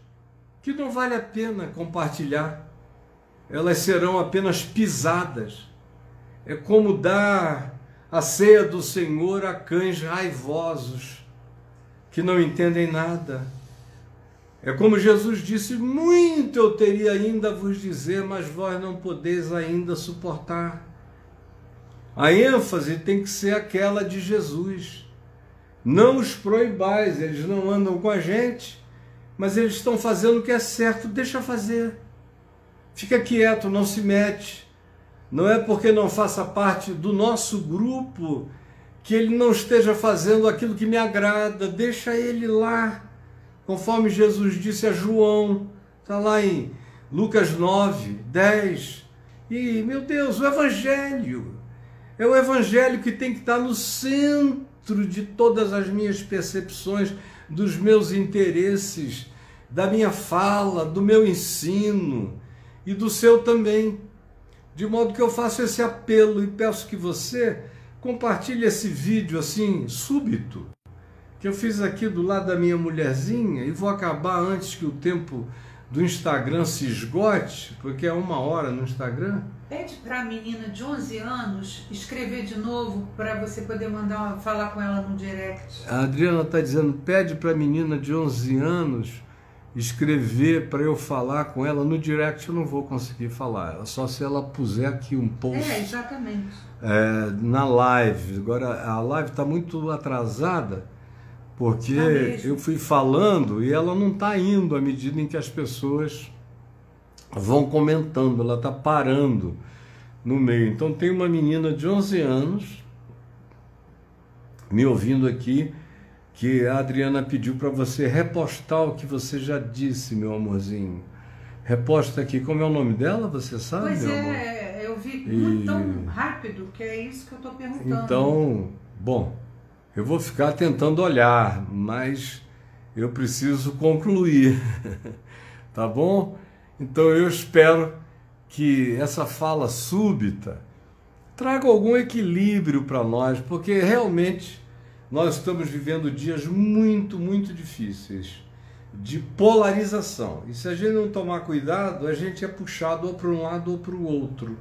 que não vale a pena compartilhar. Elas serão apenas pisadas. É como dar a ceia do Senhor a cães raivosos que não entendem nada. É como Jesus disse: Muito eu teria ainda a vos dizer, mas vós não podeis ainda suportar. A ênfase tem que ser aquela de Jesus. Não os proibais, eles não andam com a gente, mas eles estão fazendo o que é certo, deixa fazer. fica quieto, não se mete. Não é porque não faça parte do nosso grupo que ele não esteja fazendo aquilo que me agrada, deixa ele lá. Conforme Jesus disse a João, está lá em Lucas 9, 10. E, meu Deus, o Evangelho. É o Evangelho que tem que estar no centro de todas as minhas percepções, dos meus interesses, da minha fala, do meu ensino e do seu também. De modo que eu faço esse apelo e peço que você compartilhe esse vídeo assim, súbito, que eu fiz aqui do lado da minha mulherzinha e vou acabar antes que o tempo do Instagram se esgote, porque é uma hora no Instagram. Pede para a menina de 11 anos escrever de novo para você poder mandar uma, falar com ela no direct. A Adriana está dizendo: pede para a menina de 11 anos escrever para eu falar com ela no direct. Eu não vou conseguir falar, só se ela puser aqui um post. É, exatamente. É, na live. Agora, a live está muito atrasada porque tá eu fui falando e ela não está indo à medida em que as pessoas vão comentando, ela está parando no meio. Então tem uma menina de 11 anos me ouvindo aqui que a Adriana pediu para você repostar o que você já disse, meu amorzinho. Reposta aqui, como é o nome dela, você sabe, pois é, amor? eu vi e... tão rápido que é isso que eu estou perguntando. Então, bom, eu vou ficar tentando olhar, mas eu preciso concluir, tá bom? Então eu espero que essa fala súbita traga algum equilíbrio para nós, porque realmente nós estamos vivendo dias muito, muito difíceis de polarização. E se a gente não tomar cuidado, a gente é puxado ou para um lado ou para o outro.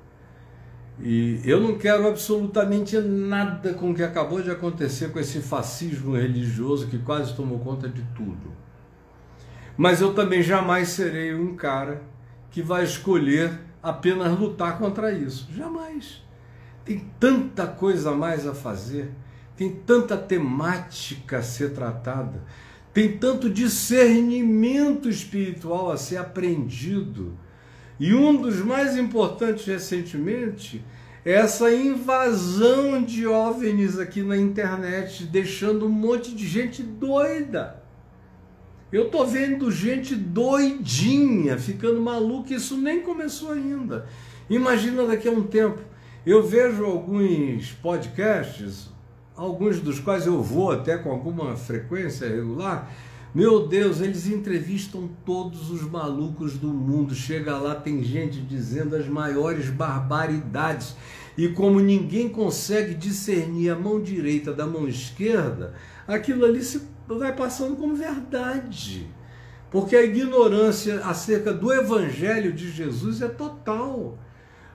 E eu não quero absolutamente nada com o que acabou de acontecer com esse fascismo religioso que quase tomou conta de tudo. Mas eu também jamais serei um cara que vai escolher apenas lutar contra isso. Jamais. Tem tanta coisa a mais a fazer, tem tanta temática a ser tratada, tem tanto discernimento espiritual a ser aprendido e um dos mais importantes recentemente é essa invasão de OVNIs aqui na internet, deixando um monte de gente doida. Eu tô vendo gente doidinha, ficando maluca, isso nem começou ainda. Imagina daqui a um tempo. Eu vejo alguns podcasts, alguns dos quais eu vou até com alguma frequência regular, meu Deus, eles entrevistam todos os malucos do mundo. Chega lá, tem gente dizendo as maiores barbaridades. E como ninguém consegue discernir a mão direita da mão esquerda, aquilo ali se vai passando como verdade. Porque a ignorância acerca do evangelho de Jesus é total.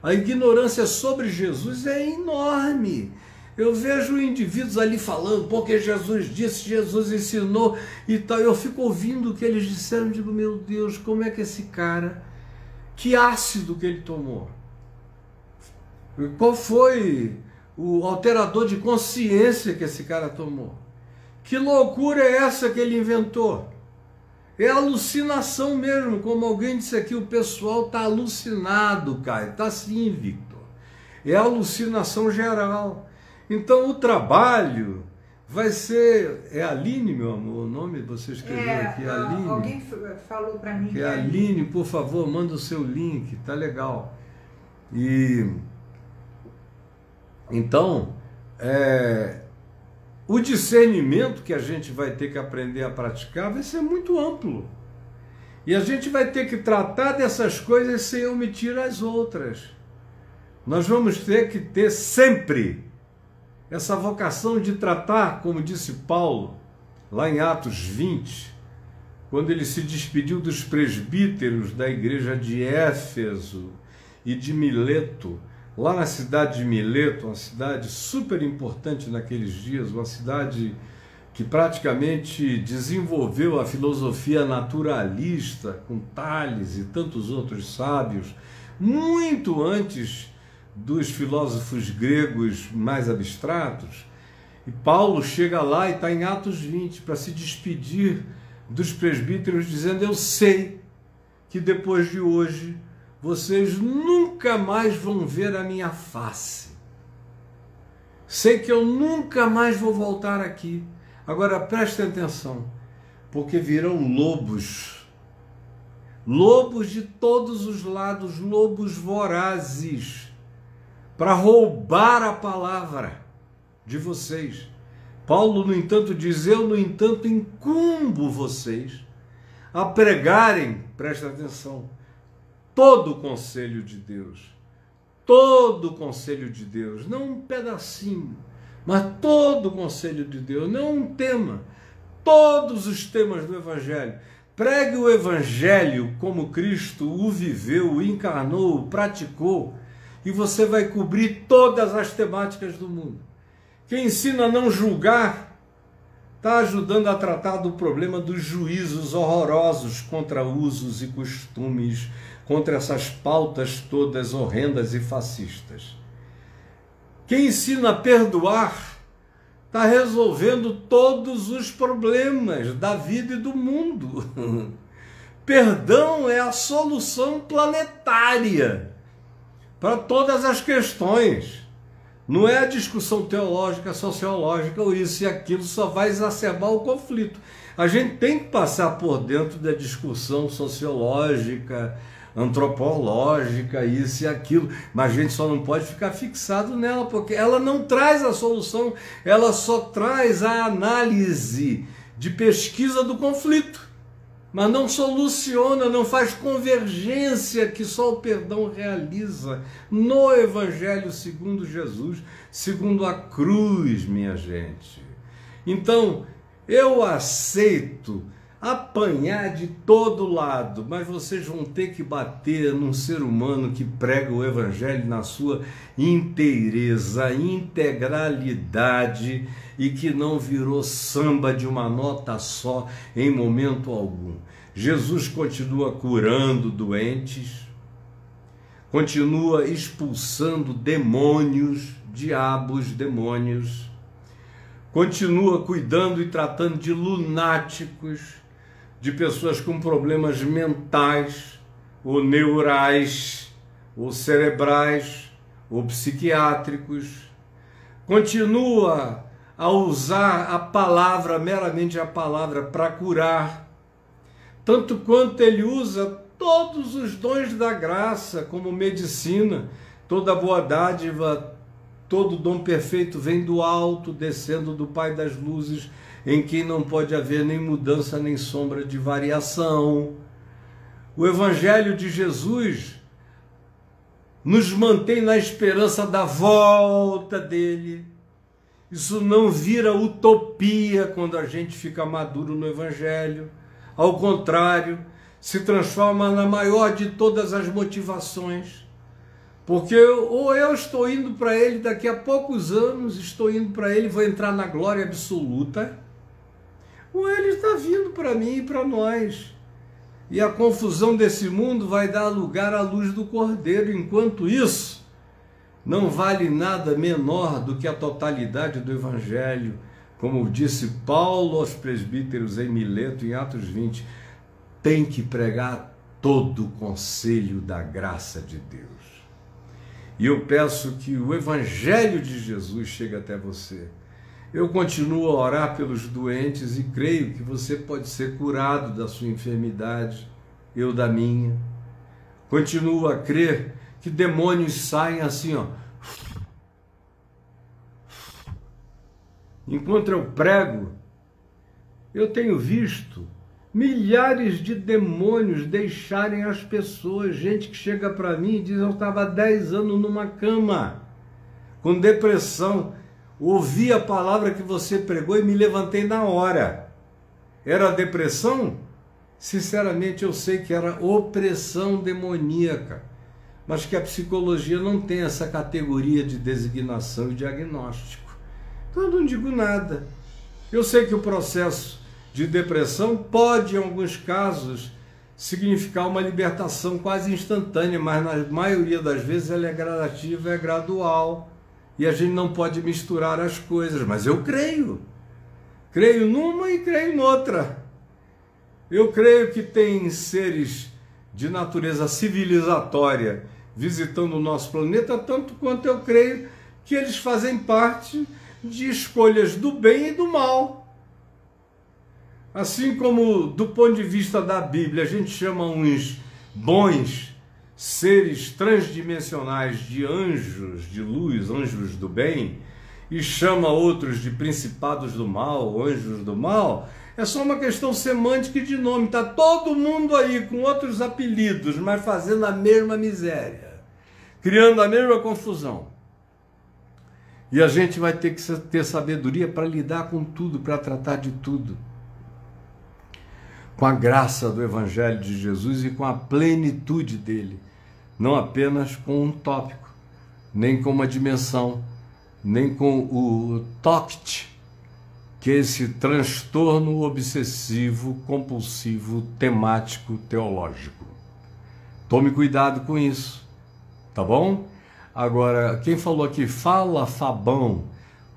A ignorância sobre Jesus é enorme. Eu vejo indivíduos ali falando, porque Jesus disse, Jesus ensinou e tal. Eu fico ouvindo o que eles disseram e digo, meu Deus, como é que esse cara, que ácido que ele tomou? Qual foi o alterador de consciência que esse cara tomou? Que loucura é essa que ele inventou? É alucinação mesmo, como alguém disse aqui, o pessoal está alucinado, cara, está sim, Victor. É alucinação geral. Então o trabalho vai ser. É Aline, meu amor, o nome você escreveu é, aqui, Aline. Alguém falou para mim. Que é Aline, por favor, manda o seu link, tá legal. E então, é, o discernimento que a gente vai ter que aprender a praticar vai ser muito amplo. E a gente vai ter que tratar dessas coisas sem omitir as outras. Nós vamos ter que ter sempre essa vocação de tratar, como disse Paulo, lá em Atos 20, quando ele se despediu dos presbíteros da igreja de Éfeso e de Mileto, lá na cidade de Mileto, uma cidade super importante naqueles dias, uma cidade que praticamente desenvolveu a filosofia naturalista com Tales e tantos outros sábios, muito antes dos filósofos gregos mais abstratos. E Paulo chega lá e está em Atos 20 para se despedir dos presbíteros, dizendo: Eu sei que depois de hoje vocês nunca mais vão ver a minha face. Sei que eu nunca mais vou voltar aqui. Agora prestem atenção, porque virão lobos. Lobos de todos os lados, lobos vorazes, para roubar a palavra de vocês. Paulo, no entanto, diz: Eu, no entanto, incumbo vocês a pregarem, presta atenção, todo o conselho de Deus. Todo o conselho de Deus, não um pedacinho, mas todo o conselho de Deus, não um tema, todos os temas do Evangelho. Pregue o Evangelho como Cristo o viveu, o encarnou, o praticou, e você vai cobrir todas as temáticas do mundo. Quem ensina a não julgar está ajudando a tratar do problema dos juízos horrorosos contra usos e costumes, contra essas pautas todas horrendas e fascistas. Quem ensina a perdoar está resolvendo todos os problemas da vida e do mundo. Perdão é a solução planetária para todas as questões. Não é a discussão teológica, sociológica, ou isso e aquilo, só vai exacerbar o conflito. A gente tem que passar por dentro da discussão sociológica, antropológica, isso e aquilo, mas a gente só não pode ficar fixado nela, porque ela não traz a solução, ela só traz a análise de pesquisa do conflito mas não soluciona, não faz convergência que só o perdão realiza no Evangelho segundo Jesus, segundo a cruz, minha gente. Então, eu aceito apanhar de todo lado, mas vocês vão ter que bater num ser humano que prega o Evangelho na sua inteireza, integralidade e que não virou samba de uma nota só em momento algum. Jesus continua curando doentes, continua expulsando demônios, diabos, demônios, continua cuidando e tratando de lunáticos, de pessoas com problemas mentais, ou neurais, ou cerebrais, ou psiquiátricos. Continua a usar a palavra, meramente a palavra, para curar, tanto quanto ele usa todos os dons da graça, como medicina, toda boa dádiva, todo dom perfeito vem do alto, descendo do Pai das luzes em quem não pode haver nem mudança nem sombra de variação. O Evangelho de Jesus nos mantém na esperança da volta dele. Isso não vira utopia quando a gente fica maduro no Evangelho. Ao contrário, se transforma na maior de todas as motivações. Porque ou eu estou indo para ele daqui a poucos anos, estou indo para ele, vou entrar na glória absoluta ou ele está vindo para mim e para nós. E a confusão desse mundo vai dar lugar à luz do Cordeiro. Enquanto isso, não vale nada menor do que a totalidade do Evangelho. Como disse Paulo aos presbíteros em Mileto, em Atos 20, tem que pregar todo o conselho da graça de Deus. E eu peço que o Evangelho de Jesus chegue até você eu continuo a orar pelos doentes e creio que você pode ser curado da sua enfermidade, eu da minha. Continuo a crer que demônios saem assim, ó. Enquanto eu prego, eu tenho visto milhares de demônios deixarem as pessoas, gente que chega para mim e diz: Eu estava 10 anos numa cama, com depressão ouvi a palavra que você pregou e me levantei na hora. Era depressão? Sinceramente, eu sei que era opressão demoníaca, mas que a psicologia não tem essa categoria de designação e diagnóstico. Então eu não digo nada. Eu sei que o processo de depressão pode, em alguns casos, significar uma libertação quase instantânea, mas na maioria das vezes ela é gradativa, é gradual e a gente não pode misturar as coisas, mas eu creio. Creio numa e creio noutra. Eu creio que tem seres de natureza civilizatória visitando o nosso planeta, tanto quanto eu creio que eles fazem parte de escolhas do bem e do mal. Assim como, do ponto de vista da Bíblia, a gente chama uns bons seres transdimensionais de anjos de luz, anjos do bem, e chama outros de principados do mal, anjos do mal, é só uma questão semântica e de nome. Está todo mundo aí com outros apelidos, mas fazendo a mesma miséria, criando a mesma confusão. E a gente vai ter que ter sabedoria para lidar com tudo, para tratar de tudo. Com a graça do Evangelho de Jesus e com a plenitude dele. Não apenas com um tópico, nem com uma dimensão, nem com o TOCT, que é esse transtorno obsessivo, compulsivo, temático, teológico. Tome cuidado com isso, tá bom? Agora, quem falou aqui, fala Fabão,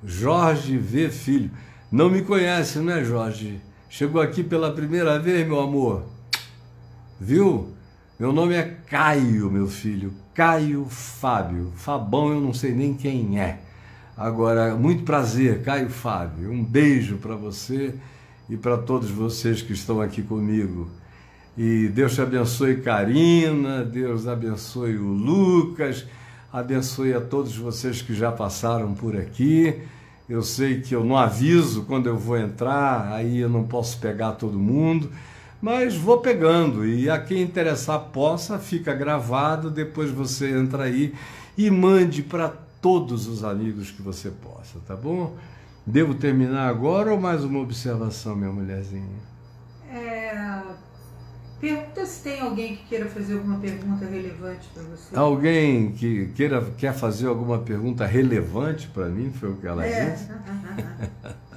Jorge V. Filho. Não me conhece, não é, Jorge? Chegou aqui pela primeira vez, meu amor. Viu? Meu nome é Caio, meu filho. Caio Fábio. Fabão eu não sei nem quem é. Agora, muito prazer, Caio Fábio. Um beijo para você e para todos vocês que estão aqui comigo. E Deus te abençoe, Karina, Deus abençoe o Lucas, abençoe a todos vocês que já passaram por aqui. Eu sei que eu não aviso quando eu vou entrar, aí eu não posso pegar todo mundo, mas vou pegando. E a quem interessar possa, fica gravado, depois você entra aí e mande para todos os amigos que você possa, tá bom? Devo terminar agora ou mais uma observação, minha mulherzinha? É, pergunta se tem alguém que queira fazer alguma pergunta relevante para você. Alguém que queira quer fazer alguma pergunta relevante para mim, foi o que ela é. disse?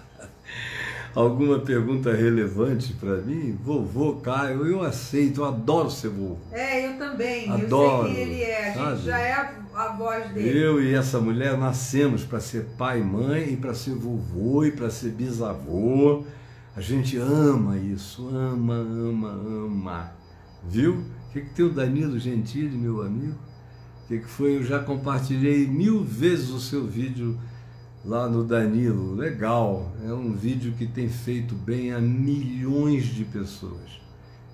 alguma pergunta relevante para mim? Vovô Caio, eu aceito, eu adoro ser vovô. É, eu também. Adoro. Eu sei quem ele é. A gente já é a, a, voz dele. Eu e essa mulher nascemos para ser pai e mãe, e para ser vovô, e para ser bisavô. A gente ama isso, ama, ama, ama. Viu? O que, que tem o Danilo Gentili, meu amigo? O que, que foi? Eu já compartilhei mil vezes o seu vídeo lá no Danilo. Legal, é um vídeo que tem feito bem a milhões de pessoas.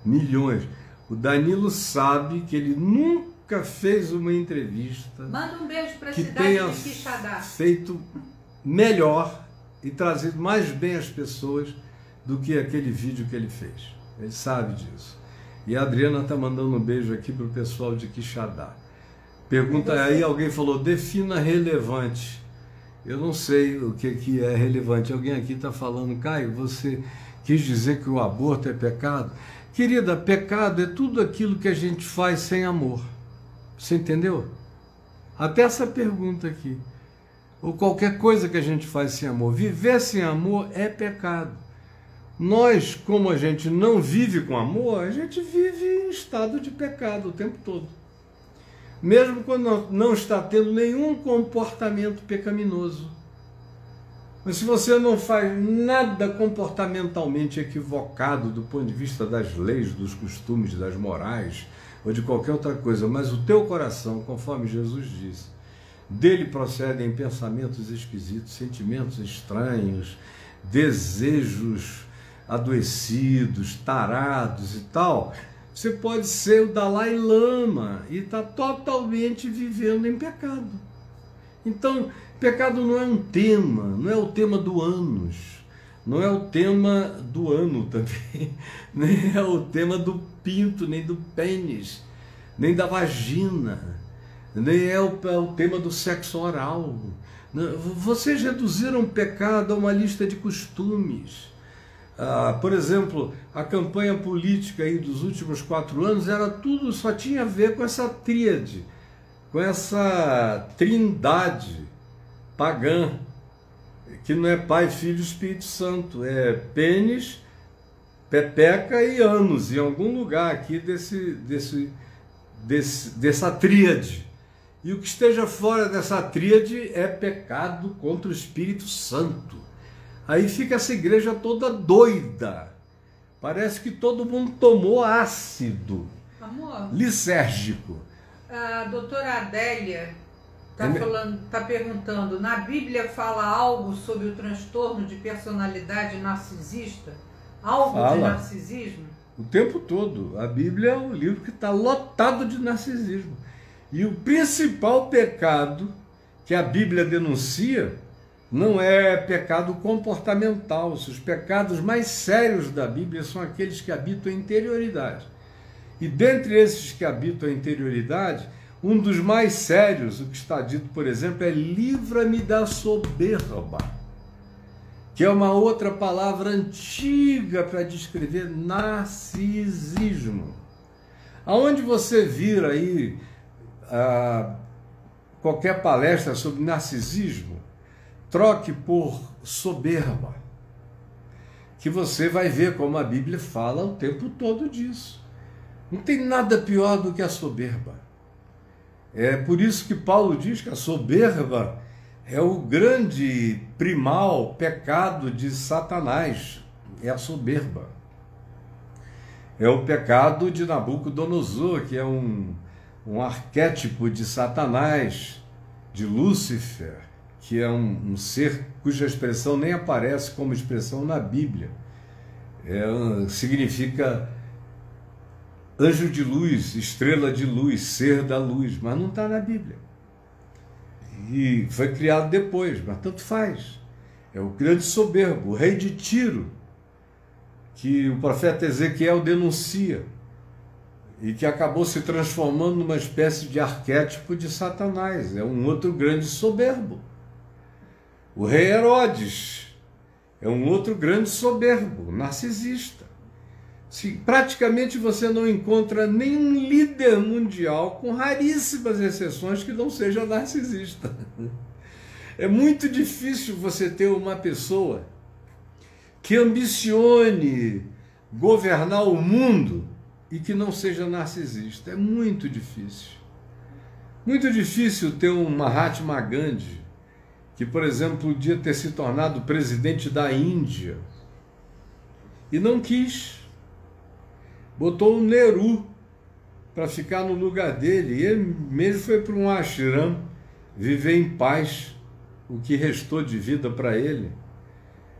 Milhões. O Danilo sabe que ele nunca fez uma entrevista. Manda um beijo para a que cidade tenha de Quixadá. feito melhor e trazido mais bem as pessoas do que aquele vídeo que ele fez. Ele sabe disso. E a Adriana está mandando um beijo aqui para o pessoal de Quixadá. Pergunta aí, alguém falou, defina relevante. Eu não sei o que, que é relevante. Alguém aqui está falando, Caio, você quis dizer que o aborto é pecado? Querida, pecado é tudo aquilo que a gente faz sem amor. Você entendeu? Até essa pergunta aqui. Ou qualquer coisa que a gente faz sem amor. Viver sem amor é pecado. Nós, como a gente não vive com amor, a gente vive em estado de pecado o tempo todo mesmo quando não está tendo nenhum comportamento pecaminoso. Mas se você não faz nada comportamentalmente equivocado do ponto de vista das leis, dos costumes, das morais ou de qualquer outra coisa, mas o teu coração, conforme Jesus disse, dele procedem pensamentos esquisitos, sentimentos estranhos, desejos adoecidos, tarados e tal, você pode ser o Dalai Lama e está totalmente vivendo em pecado. Então, pecado não é um tema, não é o tema do ânus, não é o tema do ano também, nem é o tema do pinto, nem do pênis, nem da vagina, nem é o, é o tema do sexo oral. Vocês reduziram o pecado a uma lista de costumes ah, por exemplo, a campanha política aí dos últimos quatro anos era tudo, só tinha a ver com essa tríade, com essa trindade pagã, que não é Pai, Filho e Espírito Santo, é pênis, pepeca e anos, em algum lugar aqui desse, desse, desse, dessa tríade. E o que esteja fora dessa tríade é pecado contra o Espírito Santo. Aí fica essa igreja toda doida. Parece que todo mundo tomou ácido. Amor, lisérgico. a doutora Adélia está É tá perguntando, na Bíblia fala algo sobre o transtorno de personalidade narcisista? Algo de Fala. narcisismo? O tempo todo. A Bíblia é um livro que está lotado de narcisismo. E o principal pecado que a Bíblia denuncia não é pecado comportamental. Os pecados mais sérios da Bíblia são aqueles que habitam a interioridade. E dentre esses que habitam a interioridade, um dos mais sérios, o que está dito, por exemplo, é livra-me da soberba que é uma outra palavra antiga para descrever narcisismo. Aonde você vir aí ah, qualquer palestra sobre narcisismo, troque por soberba, que você vai ver como a Bíblia fala o tempo todo disso. Não tem nada pior do que a soberba. É por isso que Paulo diz que a soberba é o grande primal pecado de Satanás, é a soberba. É o pecado de Nabucodonosor, que é um, um arquétipo de Satanás, de Lúcifer, que é um, um ser cuja expressão nem aparece como expressão na Bíblia. É, significa anjo de luz, estrela de luz, ser da luz, mas não está na Bíblia. E foi criado depois, mas tanto faz. É o grande soberbo, o rei de Tiro, que o profeta Ezequiel denuncia e que acabou se transformando numa espécie de arquétipo de Satanás. É um outro grande soberbo. O rei Herodes é um outro grande soberbo, narcisista. Se praticamente você não encontra nenhum líder mundial, com raríssimas exceções, que não seja narcisista. É muito difícil você ter uma pessoa que ambicione governar o mundo e que não seja narcisista. É muito difícil. Muito difícil ter um Mahatma Gandhi, que, por exemplo, podia ter se tornado presidente da Índia e não quis botou o Nehru para ficar no lugar dele. E ele mesmo foi para um ashram viver em paz o que restou de vida para ele.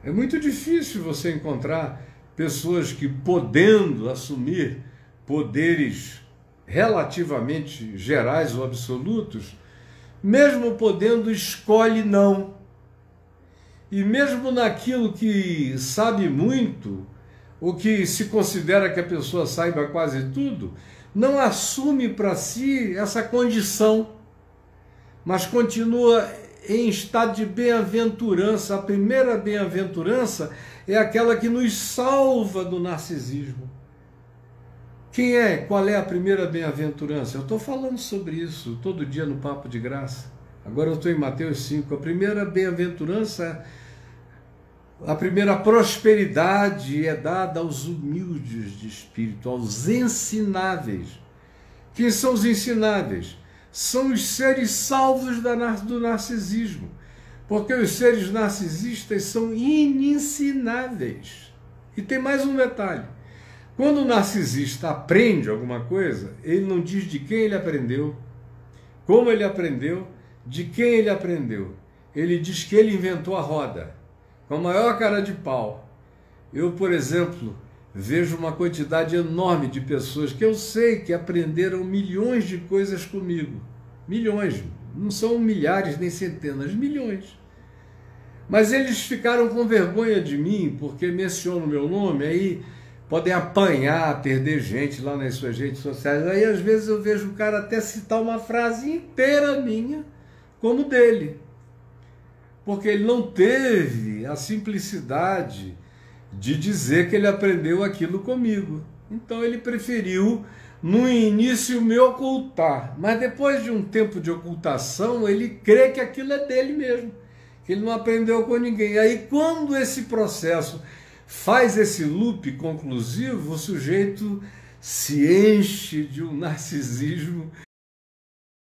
É muito difícil você encontrar pessoas que, podendo assumir poderes relativamente gerais ou absolutos, mesmo podendo, escolhe não. E mesmo naquilo que sabe muito, o que se considera que a pessoa saiba quase tudo, não assume para si essa condição, mas continua em estado de bem-aventurança. A primeira bem-aventurança é aquela que nos salva do narcisismo. Quem é? Qual é a primeira bem-aventurança? Eu estou falando sobre isso todo dia no Papo de Graça. Agora eu estou em Mateus 5. A primeira bem-aventurança a primeira prosperidade é dada aos humildes de espírito, aos ensináveis. Quem são os ensináveis? São os seres salvos do narcisismo. Porque os seres narcisistas são inensináveis. E tem mais um detalhe: quando o narcisista aprende alguma coisa, ele não diz de quem ele aprendeu, como ele aprendeu, de quem ele aprendeu. Ele diz que ele inventou a roda com a maior cara de pau. Eu, por exemplo, vejo uma quantidade enorme de pessoas que eu sei que aprenderam milhões de coisas comigo. Milhões. Não são milhares nem centenas, milhões. Mas eles ficaram com vergonha de mim porque mencionam meu nome, aí podem apanhar, perder gente lá nas suas redes sociais. Aí às vezes eu vejo o cara até citar uma frase inteira minha como dele porque ele não teve a simplicidade de dizer que ele aprendeu aquilo comigo. Então ele preferiu, no início, me ocultar, mas depois de um tempo de ocultação, ele crê que aquilo é dele mesmo, que ele não aprendeu com ninguém. Aí, quando esse processo faz esse loop conclusivo, o sujeito se enche de um narcisismo